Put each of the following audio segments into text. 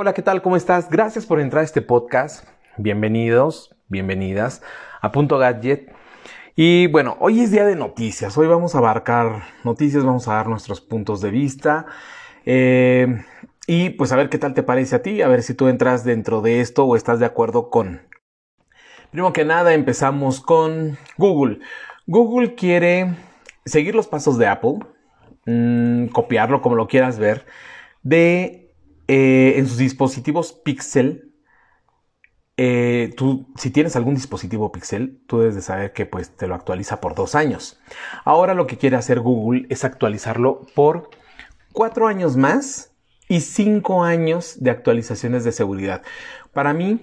Hola, ¿qué tal? ¿Cómo estás? Gracias por entrar a este podcast. Bienvenidos, bienvenidas a Punto Gadget. Y bueno, hoy es día de noticias. Hoy vamos a abarcar noticias, vamos a dar nuestros puntos de vista. Eh, y pues a ver qué tal te parece a ti, a ver si tú entras dentro de esto o estás de acuerdo con. Primero que nada, empezamos con Google. Google quiere seguir los pasos de Apple, mmm, copiarlo como lo quieras ver, de eh, en sus dispositivos Pixel, eh, tú, si tienes algún dispositivo Pixel, tú debes de saber que pues, te lo actualiza por dos años. Ahora lo que quiere hacer Google es actualizarlo por cuatro años más y cinco años de actualizaciones de seguridad. Para mí,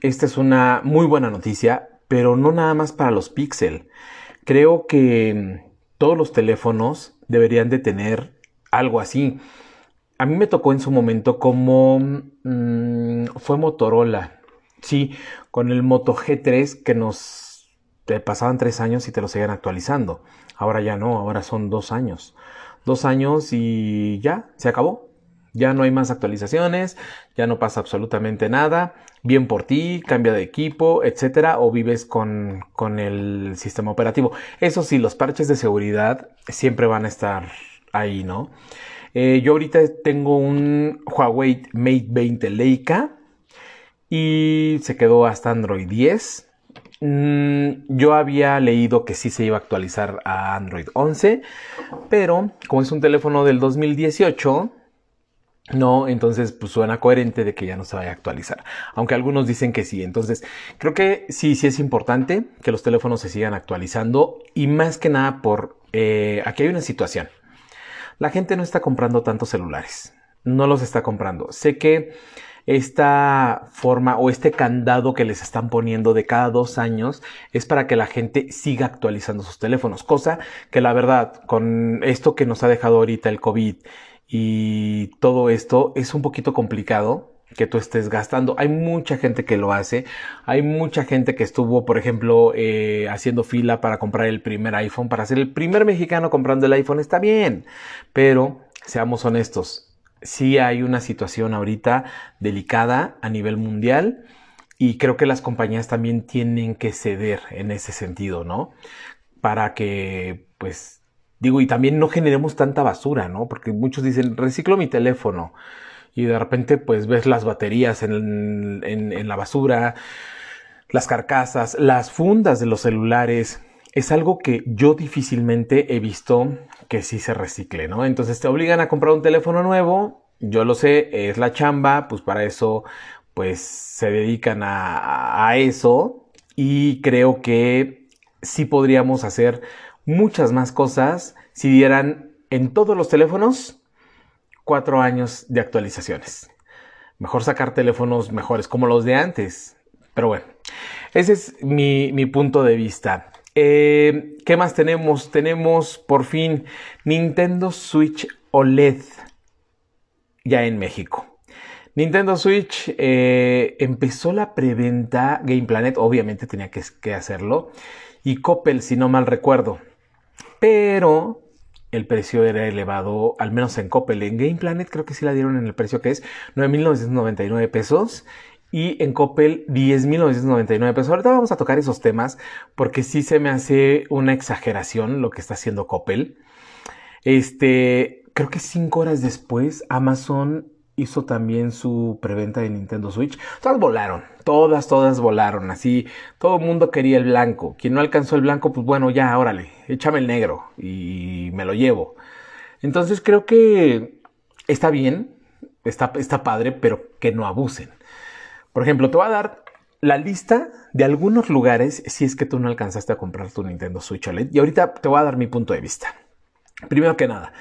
esta es una muy buena noticia, pero no nada más para los Pixel. Creo que todos los teléfonos deberían de tener algo así a mí me tocó en su momento como mmm, fue Motorola. Sí, con el Moto G3 que nos pasaban tres años y te lo seguían actualizando. Ahora ya no, ahora son dos años. Dos años y ya, se acabó. Ya no hay más actualizaciones, ya no pasa absolutamente nada. Bien por ti, cambia de equipo, etcétera, o vives con, con el sistema operativo. Eso sí, los parches de seguridad siempre van a estar ahí, ¿no? Eh, yo ahorita tengo un Huawei Mate 20 Leica y se quedó hasta Android 10. Mm, yo había leído que sí se iba a actualizar a Android 11, pero como es un teléfono del 2018, no, entonces pues suena coherente de que ya no se vaya a actualizar. Aunque algunos dicen que sí. Entonces, creo que sí, sí es importante que los teléfonos se sigan actualizando. Y más que nada por... Eh, aquí hay una situación la gente no está comprando tantos celulares. No los está comprando. Sé que esta forma o este candado que les están poniendo de cada dos años es para que la gente siga actualizando sus teléfonos. Cosa que la verdad, con esto que nos ha dejado ahorita el COVID y todo esto, es un poquito complicado que tú estés gastando. Hay mucha gente que lo hace. Hay mucha gente que estuvo, por ejemplo, eh, haciendo fila para comprar el primer iPhone. Para ser el primer mexicano comprando el iPhone está bien. Pero seamos honestos. Sí hay una situación ahorita delicada a nivel mundial. Y creo que las compañías también tienen que ceder en ese sentido, ¿no? Para que, pues, digo, y también no generemos tanta basura, ¿no? Porque muchos dicen, reciclo mi teléfono y de repente pues ves las baterías en, en, la basura, las carcasas, las fundas de los celulares. Es algo que yo difícilmente he visto que sí se recicle, ¿no? Entonces te obligan a comprar un teléfono nuevo, yo lo sé, es la chamba, pues para eso pues se dedican a, a eso y creo que sí podríamos hacer muchas más cosas si dieran en todos los teléfonos cuatro años de actualizaciones. Mejor sacar teléfonos mejores como los de antes. Pero bueno, ese es mi, punto de vista. Eh, ¿Qué más tenemos? Tenemos por fin Nintendo Switch OLED ya en México. Nintendo Switch eh, empezó la preventa, Game Planet obviamente tenía que, que hacerlo, y Coppel si no mal recuerdo. Pero el precio era elevado, al menos en Coppel. En Game Planet creo que sí la dieron en el precio que es 9.999 pesos y en Coppel 10.999 pesos. Ahorita vamos a tocar esos temas porque sí se me hace una exageración lo que está haciendo Coppel. Este, creo que cinco horas después Amazon hizo también su preventa de Nintendo Switch. Todas volaron, todas, todas volaron. Así, todo el mundo quería el blanco. Quien no alcanzó el blanco, pues bueno, ya, órale, échame el negro y me lo llevo. Entonces creo que está bien, está, está padre, pero que no abusen. Por ejemplo, te voy a dar la lista de algunos lugares si es que tú no alcanzaste a comprar tu Nintendo Switch OLED. Y ahorita te voy a dar mi punto de vista. Primero que nada,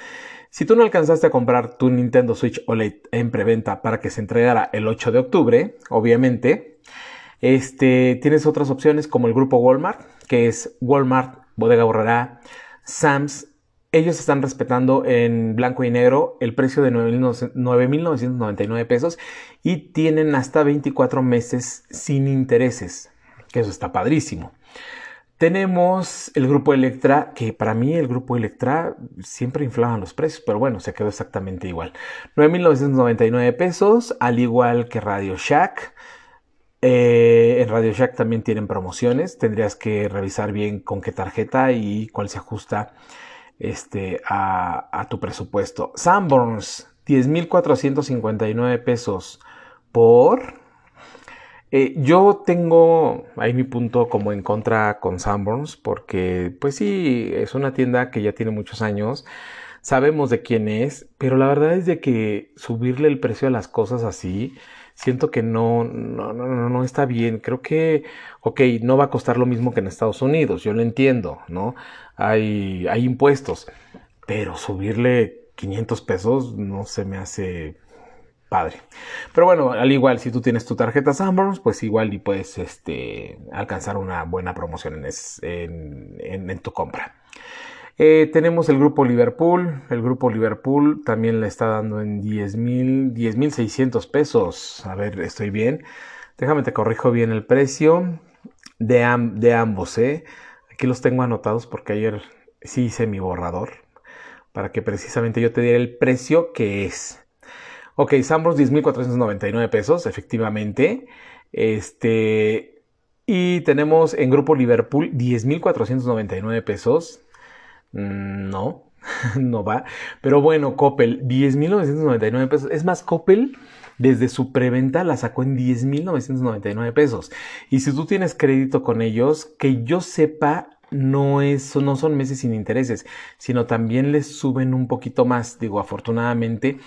si tú no alcanzaste a comprar tu Nintendo Switch OLED en preventa para que se entregara el 8 de octubre, obviamente, este, tienes otras opciones como el grupo Walmart, que es Walmart, Bodega Borrará, Sams. Ellos están respetando en blanco y negro el precio de 9.999 pesos y tienen hasta 24 meses sin intereses, que eso está padrísimo. Tenemos el grupo Electra, que para mí el grupo Electra siempre inflaban los precios, pero bueno, se quedó exactamente igual. 9.999 pesos, al igual que Radio Shack. Eh, en Radio Shack también tienen promociones. Tendrías que revisar bien con qué tarjeta y cuál se ajusta este, a, tu presupuesto. Sanborns, 10.459 pesos por eh, yo tengo ahí mi punto como en contra con Sanborns porque pues sí, es una tienda que ya tiene muchos años, sabemos de quién es, pero la verdad es de que subirle el precio a las cosas así, siento que no, no, no, no está bien. Creo que, ok, no va a costar lo mismo que en Estados Unidos, yo lo entiendo, ¿no? Hay, hay impuestos, pero subirle 500 pesos no se me hace padre. Pero bueno, al igual, si tú tienes tu tarjeta Sanborns, pues igual y puedes este, alcanzar una buena promoción en, en, tu compra. Eh, tenemos el grupo Liverpool. El grupo Liverpool también le está dando en 10 mil, 10.600 pesos. A ver, estoy bien. Déjame te corrijo bien el precio de, de ambos. ¿eh? Aquí los tengo anotados porque ayer sí hice mi borrador para que precisamente yo te diera el precio que es. Ok, Sambros 10.499 pesos, efectivamente. Este, y tenemos en Grupo Liverpool 10.499 pesos. Mm, no, no va. Pero bueno, Coppel, 10.999 pesos. Es más, Coppel desde su preventa la sacó en 10.999 pesos. Y si tú tienes crédito con ellos, que yo sepa, no, es, no son meses sin intereses, sino también les suben un poquito más. Digo, afortunadamente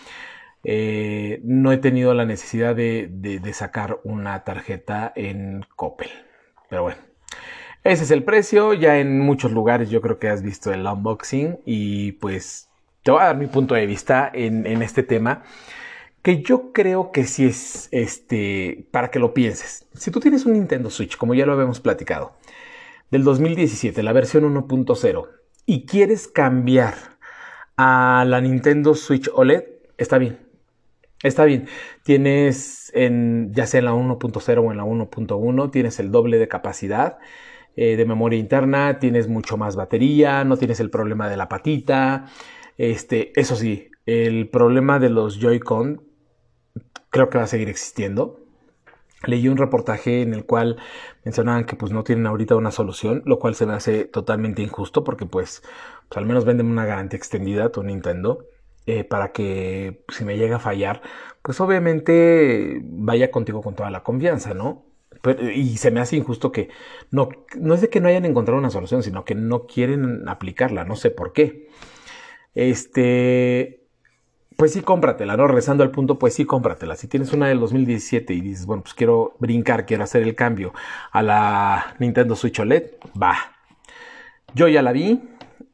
eh, no he tenido la necesidad de, sacar una tarjeta en Coppel. Pero bueno, ese es el precio. Ya en muchos lugares yo creo que has visto el unboxing y pues te voy a dar mi punto de vista en, este tema. Que yo creo que sí es este para que lo pienses. Si tú tienes un Nintendo Switch, como ya lo habíamos platicado, del 2017, la versión 1.0, y quieres cambiar a la Nintendo Switch OLED, está bien Está bien, tienes en, ya sea en la 1.0 o en la 1.1, tienes el doble de capacidad eh, de memoria interna, tienes mucho más batería, no tienes el problema de la patita. Este, eso sí, el problema de los Joy-Con creo que va a seguir existiendo. Leí un reportaje en el cual mencionaban que pues no tienen ahorita una solución, lo cual se me hace totalmente injusto porque pues, pues al menos venden una garantía extendida a tu Nintendo. Eh, para que si me llega a fallar, pues obviamente vaya contigo con toda la confianza, ¿no? y se me hace injusto que no, no es de que no hayan encontrado una solución, sino que no quieren aplicarla, no sé por qué. Este, pues sí, cómpratela, ¿no? Rezando al punto, pues sí, cómpratela. Si tienes una del 2017 y dices, bueno, pues quiero brincar, quiero hacer el cambio a la Nintendo Switch OLED, va. Yo ya la vi,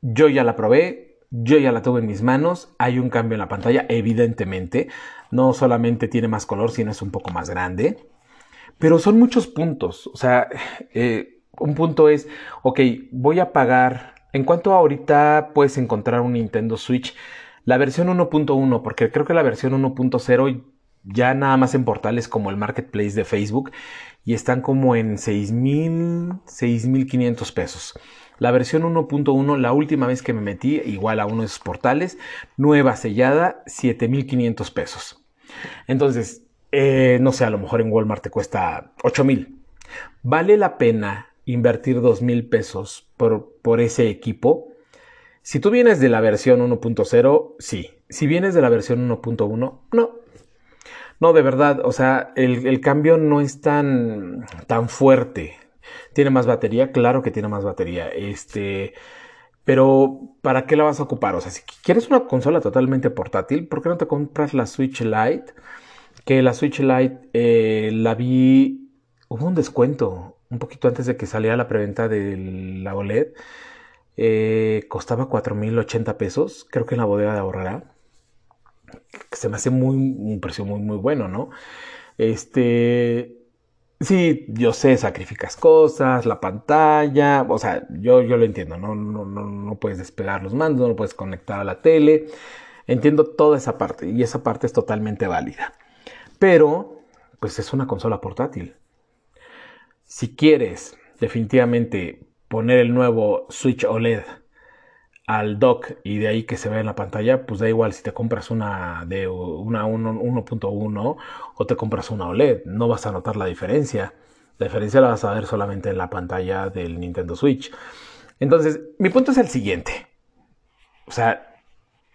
yo ya la probé, yo ya la tuve en mis manos, hay un cambio en la pantalla, evidentemente. No solamente tiene más color, sino es un poco más grande. Pero son muchos puntos. O sea, eh, un punto es, ok, voy a pagar. ¿En cuanto ahorita puedes encontrar un Nintendo Switch? La versión 1.1, porque creo que la versión 1.0 ya nada más en portales como el Marketplace de Facebook y están como en 6.000, 6.500 pesos. La versión 1.1, la última vez que me metí, igual a uno de esos portales, nueva sellada, 7.500 pesos. Entonces, eh, no sé, a lo mejor en Walmart te cuesta 8.000. ¿Vale la pena invertir 2.000 pesos por, por ese equipo? Si tú vienes de la versión 1.0, sí. Si vienes de la versión 1.1, no. No, de verdad, o sea, el, el, cambio no es tan, tan fuerte. ¿Tiene más batería? Claro que tiene más batería. Este. Pero, ¿para qué la vas a ocupar? O sea, si quieres una consola totalmente portátil, ¿por qué no te compras la Switch Lite? Que la Switch Lite eh, la vi. Hubo un descuento un poquito antes de que saliera la preventa de la OLED. Eh, costaba 4.080 pesos, creo que en la bodega de ahorrará. Se me hace muy, un precio muy, muy bueno, ¿no? Este. Sí, yo sé, sacrificas cosas, la pantalla, o sea, yo, yo lo entiendo, ¿no? No, no, no puedes despegar los mandos, no lo puedes conectar a la tele, entiendo toda esa parte y esa parte es totalmente válida. Pero, pues es una consola portátil. Si quieres definitivamente poner el nuevo Switch OLED al dock y de ahí que se vea en la pantalla, pues da igual si te compras una de una 1.1 o te compras una OLED, no vas a notar la diferencia. La diferencia la vas a ver solamente en la pantalla del Nintendo Switch. Entonces, mi punto es el siguiente. O sea,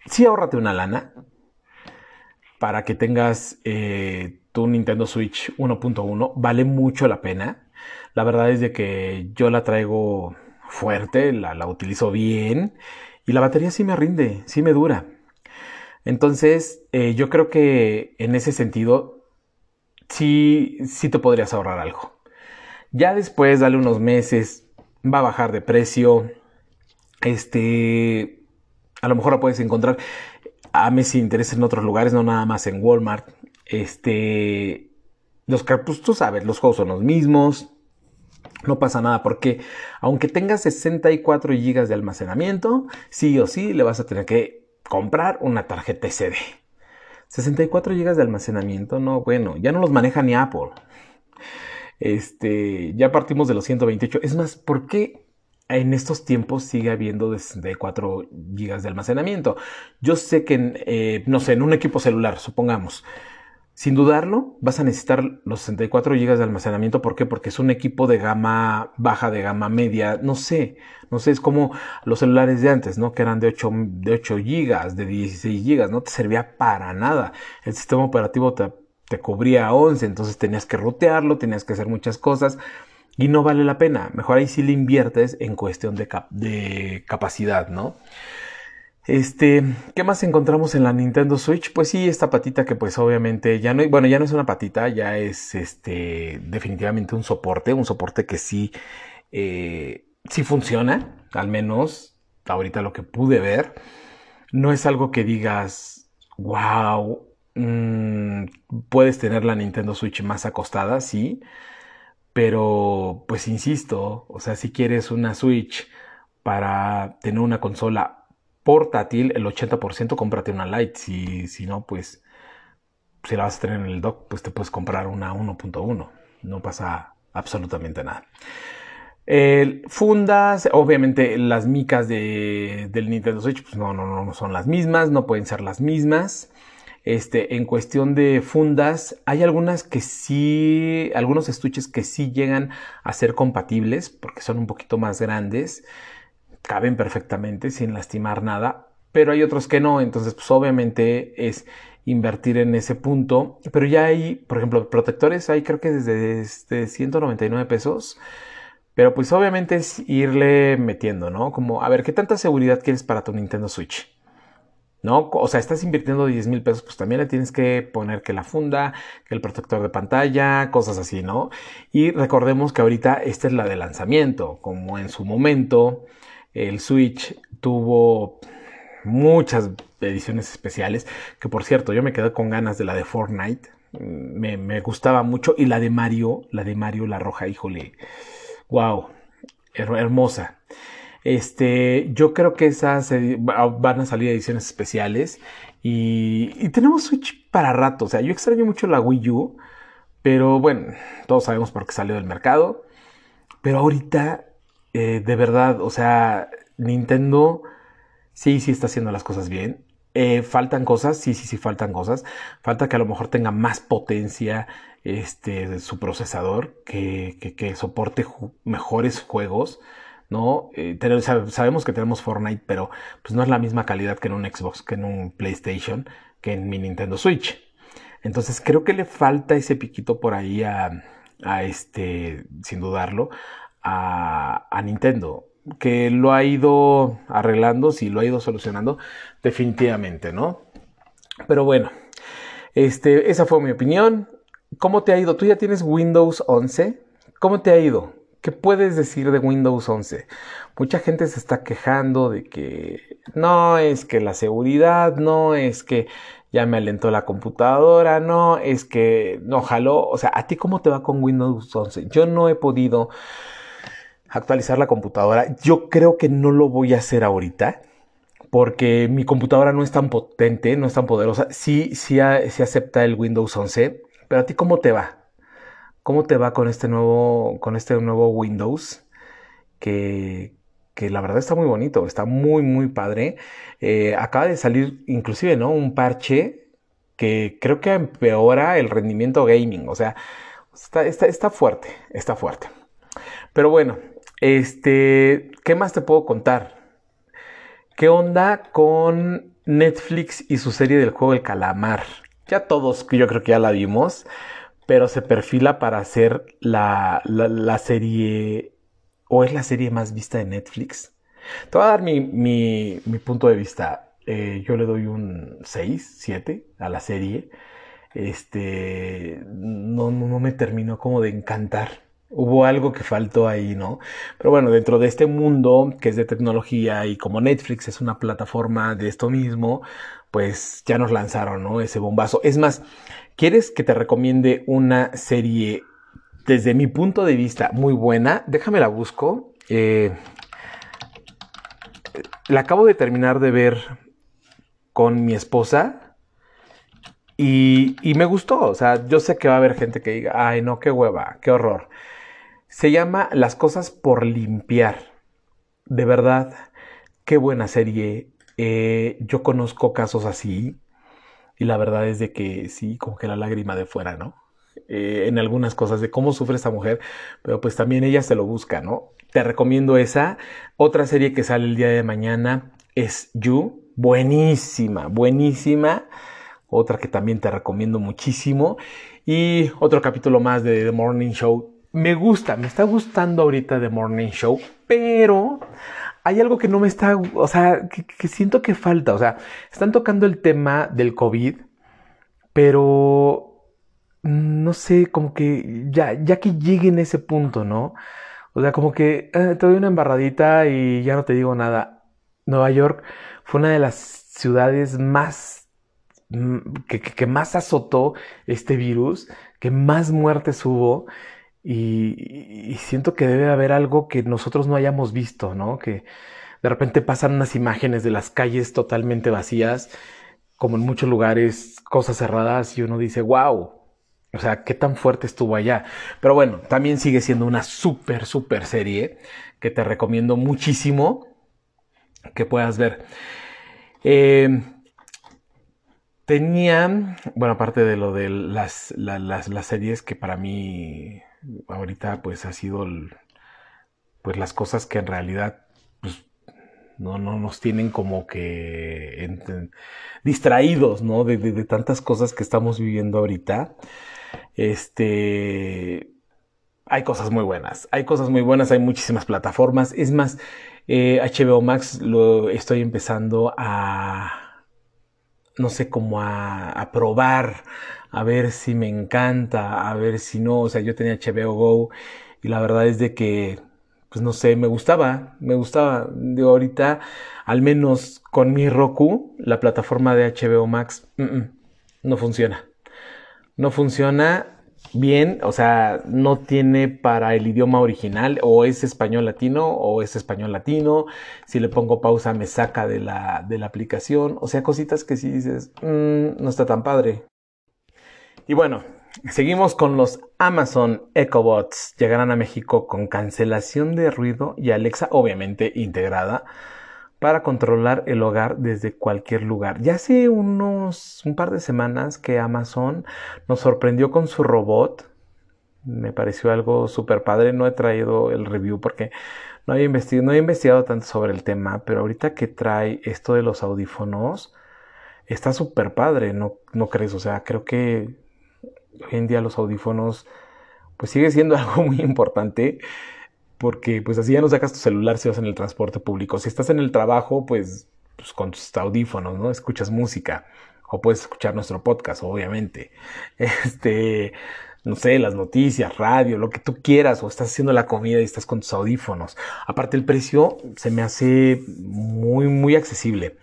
sí ahorrate una lana para que tengas eh, tu Nintendo Switch 1.1. Vale mucho la pena. La verdad es de que yo la traigo fuerte, la, utilizo bien y la batería sí me rinde, sí me dura. Entonces, eh, yo creo que en ese sentido, sí, sí te podrías ahorrar algo. Ya después, dale unos meses, va a bajar de precio. Este, a lo mejor la puedes encontrar. A mí si interesa en otros lugares, no nada más en Walmart. Este, los pues tú sabes, los juegos son los mismos. No pasa nada porque aunque tengas 64 GB de almacenamiento, sí o sí le vas a tener que comprar una tarjeta SD. 64 GB de almacenamiento, no, bueno, ya no los maneja ni Apple. Este, ya partimos de los 128. Es más, ¿por qué en estos tiempos sigue habiendo de 64 GB de almacenamiento? Yo sé que, eh, no sé, en un equipo celular, supongamos, sin dudarlo, vas a necesitar los 64 GB de almacenamiento. ¿Por qué? Porque es un equipo de gama baja, de gama media. No sé, no sé, es como los celulares de antes, ¿no? Que eran de 8, de 8 GB, de 16 GB. No te servía para nada. El sistema operativo te, te cubría 11, entonces tenías que rutearlo, tenías que hacer muchas cosas. Y no vale la pena. Mejor ahí sí le inviertes en cuestión de, de capacidad, ¿no? Este, ¿qué más encontramos en la Nintendo Switch? Pues sí, esta patita que pues obviamente ya no, bueno, ya no es una patita, ya es este, definitivamente un soporte, un soporte que sí, eh, sí funciona, al menos ahorita lo que pude ver. No es algo que digas, wow, mm, puedes tener la Nintendo Switch más acostada, sí, pero pues insisto, o sea, si quieres una Switch para tener una consola portátil, el 80% cómprate una Lite. Si, si no, pues si la vas a tener en el dock, pues te puedes comprar una 1.1. No pasa absolutamente nada. fundas, obviamente las micas de, del Nintendo Switch, pues no, no, no son las mismas, no pueden ser las mismas. Este, en cuestión de fundas, hay algunas que sí, algunos estuches que sí llegan a ser compatibles porque son un poquito más grandes caben perfectamente sin lastimar nada, pero hay otros que no, entonces pues obviamente es invertir en ese punto, pero ya hay, por ejemplo, protectores, hay creo que desde, 199 pesos, pero pues obviamente es irle metiendo, ¿no? Como, a ver, ¿qué tanta seguridad quieres para tu Nintendo Switch? ¿no? O sea, estás invirtiendo 10 mil pesos, pues también le tienes que poner que la funda, que el protector de pantalla, cosas así, ¿no? Y recordemos que ahorita esta es la de lanzamiento, como en su momento el Switch tuvo muchas ediciones especiales, que por cierto, yo me quedé con ganas de la de Fortnite. Me, gustaba mucho. Y la de Mario, la de Mario, la roja, híjole. Wow, hermosa. Este, yo creo que esas van a salir ediciones especiales. Y, y, tenemos Switch para rato. O sea, yo extraño mucho la Wii U. Pero bueno, todos sabemos por qué salió del mercado. Pero ahorita eh, de verdad, o sea, Nintendo sí, sí está haciendo las cosas bien. Eh, faltan cosas, sí, sí, sí, faltan cosas. Falta que a lo mejor tenga más potencia este, su procesador, que, que, soporte mejores juegos. ¿no? Eh, sabemos que tenemos Fortnite, pero pues no es la misma calidad que en un Xbox, que en un PlayStation, que en mi Nintendo Switch. Entonces creo que le falta ese piquito por ahí a, a este, sin dudarlo, a, Nintendo, que lo ha ido arreglando, sí, lo ha ido solucionando, definitivamente, ¿no? Pero bueno, este, esa fue mi opinión. ¿Cómo te ha ido? ¿Tú ya tienes Windows 11? ¿Cómo te ha ido? ¿Qué puedes decir de Windows 11? Mucha gente se está quejando de que no es que la seguridad, no es que ya me alentó la computadora, no es que no jaló. O sea, ¿a ti cómo te va con Windows 11? Yo no he podido actualizar la computadora. Yo creo que no lo voy a hacer ahorita porque mi computadora no es tan potente, no es tan poderosa. Sí, sí, acepta el Windows 11, pero a ti cómo te va? ¿Cómo te va con este nuevo, con este nuevo Windows? que, que la verdad está muy bonito, está muy, muy padre. Eh, acaba de salir inclusive, ¿no? Un parche que creo que empeora el rendimiento gaming, o sea, está, está, está fuerte, está fuerte. Pero bueno, este, ¿qué más te puedo contar? ¿Qué onda con Netflix y su serie del juego del calamar? Ya todos, yo creo que ya la vimos, pero se perfila para ser la, la, serie, o es la serie más vista de Netflix. Te voy a dar mi, mi, mi punto de vista. Eh, yo le doy un 6, 7 a la serie. Este, no, no me terminó como de encantar hubo algo que faltó ahí, ¿no? Pero bueno, dentro de este mundo que es de tecnología y como Netflix es una plataforma de esto mismo, pues ya nos lanzaron, ¿no? Ese bombazo. Es más, ¿quieres que te recomiende una serie desde mi punto de vista muy buena? Déjame la busco. Eh, la acabo de terminar de ver con mi esposa. Y, y, me gustó, o sea, yo sé que va a haber gente que diga, ay no, qué hueva, qué horror. Se llama Las cosas por limpiar. De verdad, qué buena serie. Eh, yo conozco casos así y la verdad es de que sí, como que la lágrima de fuera, ¿no? Eh, en algunas cosas de cómo sufre esta mujer, pero pues también ella se lo busca, ¿no? Te recomiendo esa. Otra serie que sale el día de mañana es You. Buenísima, buenísima. Otra que también te recomiendo muchísimo. Y otro capítulo más de The Morning Show me gusta, me está gustando ahorita The Morning Show, pero hay algo que no me está, o sea, que, siento que falta, o sea, están tocando el tema del COVID, pero no sé, como que ya, ya que llegue en ese punto, ¿no? O sea, como que eh, te doy una embarradita y ya no te digo nada. Nueva York fue una de las ciudades más mm, que, que más azotó este virus, que más muertes hubo. Y, siento que debe haber algo que nosotros no hayamos visto, ¿no? Que de repente pasan unas imágenes de las calles totalmente vacías, como en muchos lugares, cosas cerradas, y uno dice, wow, o sea, qué tan fuerte estuvo allá. Pero bueno, también sigue siendo una súper, súper serie que te recomiendo muchísimo que puedas ver. Eh, tenía, bueno, aparte de lo de las, las, las series que para mí ahorita pues ha sido pues las cosas que en realidad pues, no, no nos tienen como que distraídos, ¿no? De, de, tantas cosas que estamos viviendo ahorita. Este, hay cosas muy buenas, hay cosas muy buenas, hay muchísimas plataformas. Es más, HBO eh, Max lo estoy empezando a, no sé, cómo a, a probar, a ver si me encanta, a ver si no. O sea, yo tenía HBO Go y la verdad es de que, pues no sé, me gustaba, me gustaba. Digo, ahorita, al menos con mi Roku, la plataforma de HBO Max, no funciona. No funciona bien, o sea, no tiene para el idioma original, o es español latino, o es español latino. Si le pongo pausa, me saca de la, de la aplicación. O sea, cositas que si dices, mm, no está tan padre. Y bueno, seguimos con los Amazon EcoBots. Llegarán a México con cancelación de ruido y Alexa obviamente integrada para controlar el hogar desde cualquier lugar. Ya hace unos un par de semanas que Amazon nos sorprendió con su robot. Me pareció algo súper padre. No he traído el review porque no he investigado tanto sobre el tema, pero ahorita que trae esto de los audífonos, está súper padre, ¿no, ¿no crees? O sea, creo que hoy en día los audífonos pues sigue siendo algo muy importante porque pues así ya no sacas tu celular si vas en el transporte público. Si estás en el trabajo, pues, pues con tus audífonos, ¿no? Escuchas música o puedes escuchar nuestro podcast, obviamente. Este, no sé, las noticias, radio, lo que tú quieras, o estás haciendo la comida y estás con tus audífonos. Aparte el precio se me hace muy, muy accesible.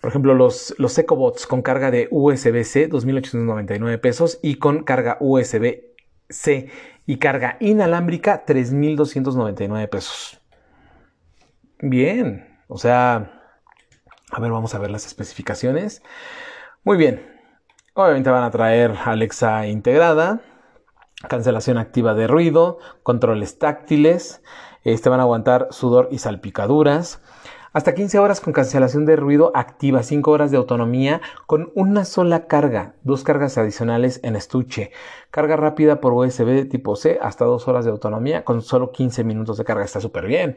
Por ejemplo, los, los EcoBots con carga de USB-C, 2.899 pesos, y con carga USB-C y carga inalámbrica, 3.299 pesos. Bien, o sea, a ver, vamos a ver las especificaciones. Muy bien, obviamente van a traer Alexa integrada. cancelación activa de ruido, controles táctiles, este van a aguantar sudor y salpicaduras. Hasta 15 horas con cancelación de ruido activa, 5 horas de autonomía con una sola carga, dos cargas adicionales en estuche. Carga rápida por USB tipo C, hasta 2 horas de autonomía con solo 15 minutos de carga, está súper bien.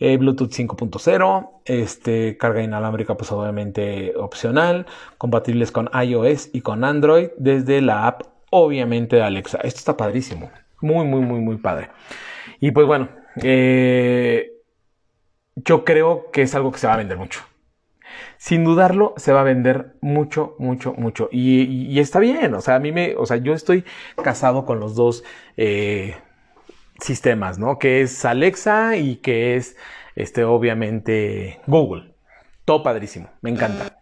Eh, Bluetooth 5.0, este, carga inalámbrica pues obviamente opcional, compatibles con iOS y con Android desde la app obviamente de Alexa. Esto está padrísimo, muy, muy, muy, muy padre. Y pues bueno, eh, yo creo que es algo que se va a vender mucho. Sin dudarlo, se va a vender mucho, mucho, mucho. Y, está bien. O sea, a mí me, o sea, yo estoy casado con los dos eh, sistemas, ¿no? Que es Alexa y que es, este, obviamente, Google. Todo padrísimo. Me encanta.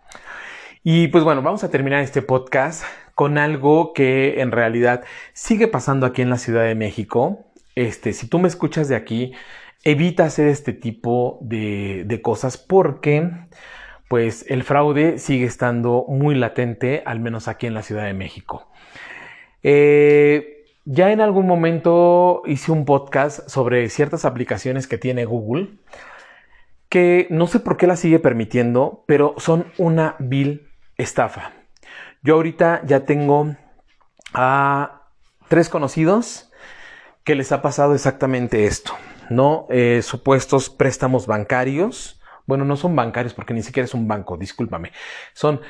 Y pues bueno, vamos a terminar este podcast con algo que en realidad sigue pasando aquí en la Ciudad de México. Este, si tú me escuchas de aquí, evita hacer este tipo de, cosas porque pues el fraude sigue estando muy latente, al menos aquí en la Ciudad de México. Eh, ya en algún momento hice un podcast sobre ciertas aplicaciones que tiene Google, que no sé por qué las sigue permitiendo, pero son una vil estafa. Yo ahorita ya tengo a tres conocidos que les ha pasado exactamente esto. ¿No? Eh, supuestos préstamos bancarios. Bueno, no son bancarios porque ni siquiera es un banco, discúlpame. Son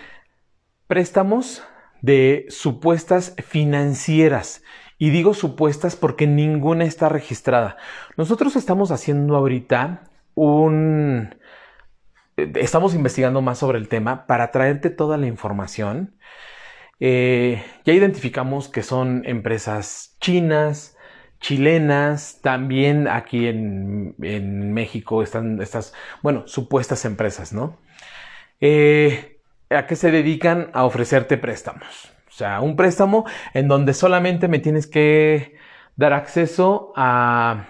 préstamos de supuestas financieras. Y digo supuestas porque ninguna está registrada. Nosotros estamos haciendo ahorita un... Estamos investigando más sobre el tema para traerte toda la información. Eh, ya identificamos que son empresas chinas, chilenas, también aquí en, México están estas, bueno, supuestas empresas, ¿no? Eh, ¿A qué se dedican? A ofrecerte préstamos. O sea, un préstamo en donde solamente me tienes que dar acceso a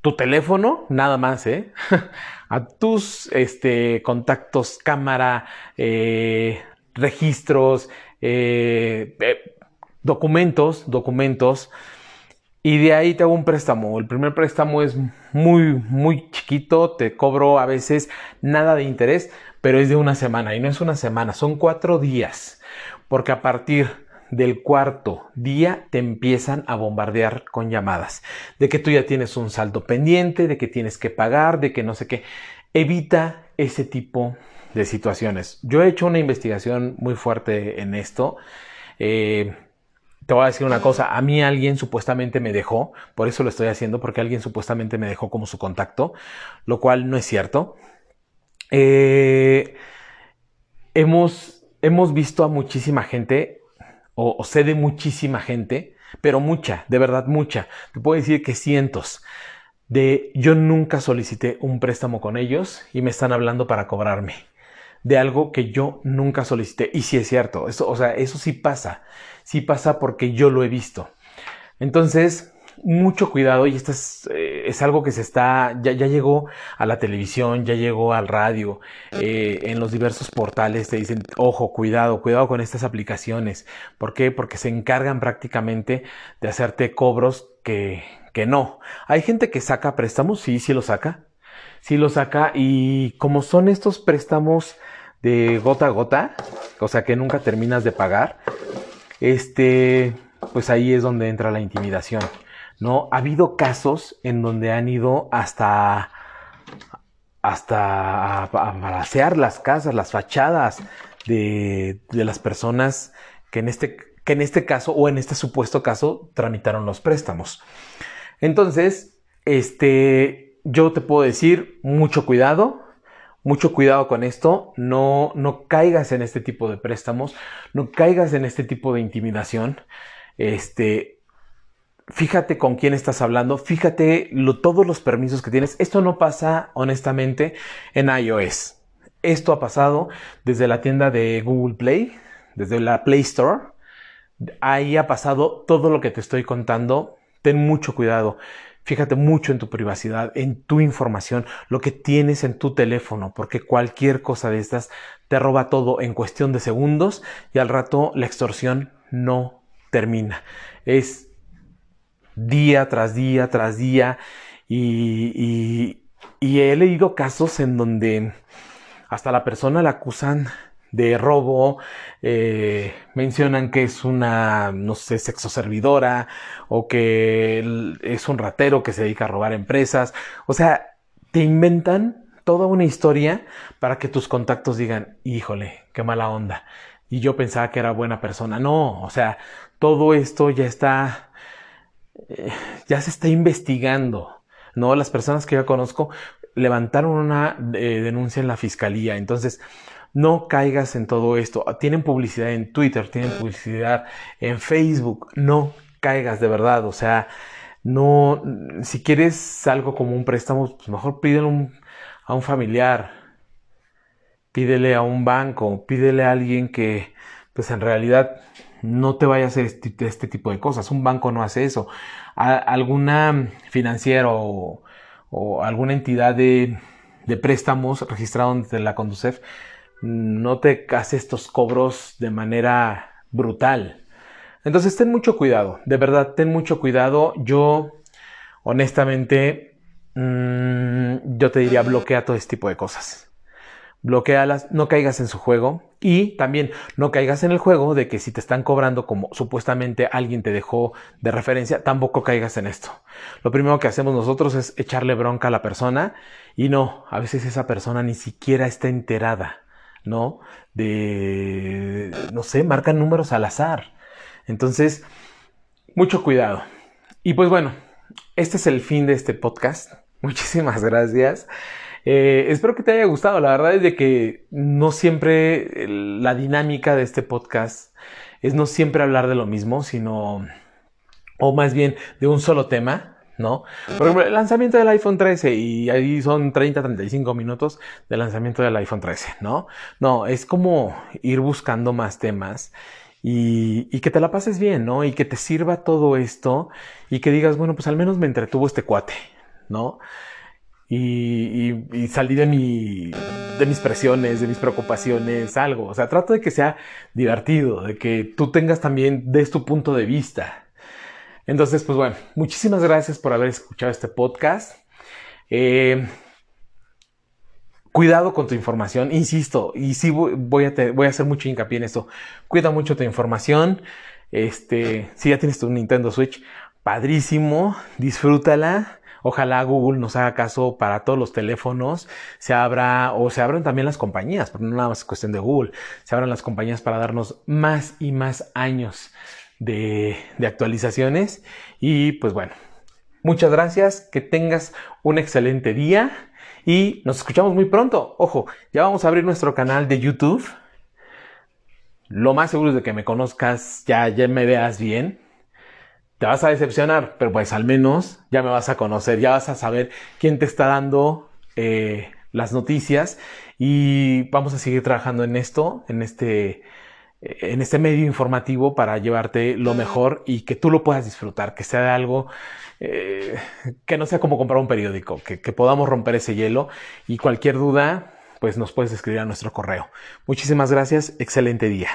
tu teléfono, nada más, ¿eh? a tus este, contactos, cámara, eh, registros, eh, documentos, documentos y de ahí te hago un préstamo. El primer préstamo es muy, muy chiquito, te cobro a veces nada de interés, pero es de una semana y no es una semana, son cuatro días, porque a partir del cuarto día te empiezan a bombardear con llamadas, de que tú ya tienes un saldo pendiente, de que tienes que pagar, de que no sé qué. Evita ese tipo de situaciones. Yo he hecho una investigación muy fuerte en esto. Eh, te voy a decir una cosa, a mí alguien supuestamente me dejó, por eso lo estoy haciendo, porque alguien supuestamente me dejó como su contacto, lo cual no es cierto. Eh, hemos, hemos visto a muchísima gente, o, sé de muchísima gente, pero mucha, de verdad mucha. Te puedo decir que cientos de yo nunca solicité un préstamo con ellos y me están hablando para cobrarme de algo que yo nunca solicité. Y sí es cierto, eso, o sea, eso sí pasa sí pasa porque yo lo he visto. Entonces, mucho cuidado y esto es, eh, algo que se está, ya, ya, llegó a la televisión, ya llegó al radio, eh, en los diversos portales te dicen, ojo, cuidado, cuidado con estas aplicaciones. ¿Por qué? Porque se encargan prácticamente de hacerte cobros que, que no. Hay gente que saca préstamos, sí, sí lo saca, sí lo saca y como son estos préstamos de gota a gota, o sea que nunca terminas de pagar, este, pues ahí es donde entra la intimidación, ¿no? Ha habido casos en donde han ido hasta, hasta a, las casas, las fachadas de, de las personas que en este que en este caso o en este supuesto caso tramitaron los préstamos. Entonces, este, yo te puedo decir mucho cuidado, mucho cuidado con esto, no, no caigas en este tipo de préstamos, no caigas en este tipo de intimidación. Este, fíjate con quién estás hablando, fíjate todos los permisos que tienes. Esto no pasa honestamente en iOS. Esto ha pasado desde la tienda de Google Play, desde la Play Store. Ahí ha pasado todo lo que te estoy contando. Ten mucho cuidado. Fíjate mucho en tu privacidad, en tu información, lo que tienes en tu teléfono, porque cualquier cosa de estas te roba todo en cuestión de segundos y al rato la extorsión no termina. Es día tras día tras día y, y he leído casos en donde hasta la persona la acusan de robo, eh, mencionan que es una, no sé, sexo servidora o que es un ratero que se dedica a robar empresas. O sea, te inventan toda una historia para que tus contactos digan, híjole, qué mala onda. Y yo pensaba que era buena persona. No, o sea, todo esto ya está, eh, ya se está investigando. No, las personas que yo conozco levantaron una eh, denuncia en la fiscalía. Entonces, no caigas en todo esto. Tienen publicidad en Twitter, tienen publicidad en Facebook. No caigas de verdad. O sea, no, si quieres algo como un préstamo, pues mejor pídele a un familiar. Pídele a un banco, pídele a alguien que, pues en realidad no te vaya a hacer este, este tipo de cosas. Un banco no hace eso. alguna financiera o, alguna entidad de, de préstamos registrado ante la Conducef no te hace estos cobros de manera brutal. Entonces ten mucho cuidado, de verdad, ten mucho cuidado. Yo, honestamente, mm, yo te diría bloquea todo este tipo de cosas. Bloquealas, no caigas en su juego y también no caigas en el juego de que si te están cobrando como supuestamente alguien te dejó de referencia, tampoco caigas en esto. Lo primero que hacemos nosotros es echarle bronca a la persona y no, a veces esa persona ni siquiera está enterada ¿no? De, no sé, marcan números al azar. Entonces, mucho cuidado. Y pues bueno, este es el fin de este podcast. Muchísimas gracias. Eh, espero que te haya gustado. La verdad es de que no siempre la dinámica de este podcast es no siempre hablar de lo mismo, sino, o más bien de un solo tema. ¿No? Por ejemplo, el lanzamiento del iPhone 13 y ahí son 30, 35 minutos del lanzamiento del iPhone 13, ¿no? No, es como ir buscando más temas y, que te la pases bien, ¿no? Y que te sirva todo esto y que digas, bueno, pues al menos me entretuvo este cuate, ¿no? Y, y, salí de mis presiones, de mis preocupaciones, algo. O sea, trato de que sea divertido, de que tú tengas también, des tu punto de vista, entonces, pues bueno, muchísimas gracias por haber escuchado este podcast. Eh, cuidado con tu información, insisto, y sí voy a, hacer mucho hincapié en esto. Cuida mucho tu información. Este, si ya tienes tu Nintendo Switch, padrísimo, disfrútala. Ojalá Google nos haga caso para todos los teléfonos, se abra o se abran también las compañías, porque no nada más es cuestión de Google, se abran las compañías para darnos más y más años de, actualizaciones. Y pues bueno, muchas gracias, que tengas un excelente día y nos escuchamos muy pronto. Ojo, ya vamos a abrir nuestro canal de YouTube. Lo más seguro es de que me conozcas, ya, ya me veas bien. Te vas a decepcionar, pero pues al menos ya me vas a conocer, ya vas a saber quién te está dando eh, las noticias y vamos a seguir trabajando en esto, en este en este medio informativo para llevarte lo mejor y que tú lo puedas disfrutar, que sea algo eh, que no sea como comprar un periódico, que, que podamos romper ese hielo y cualquier duda, pues nos puedes escribir a nuestro correo. Muchísimas gracias, excelente día.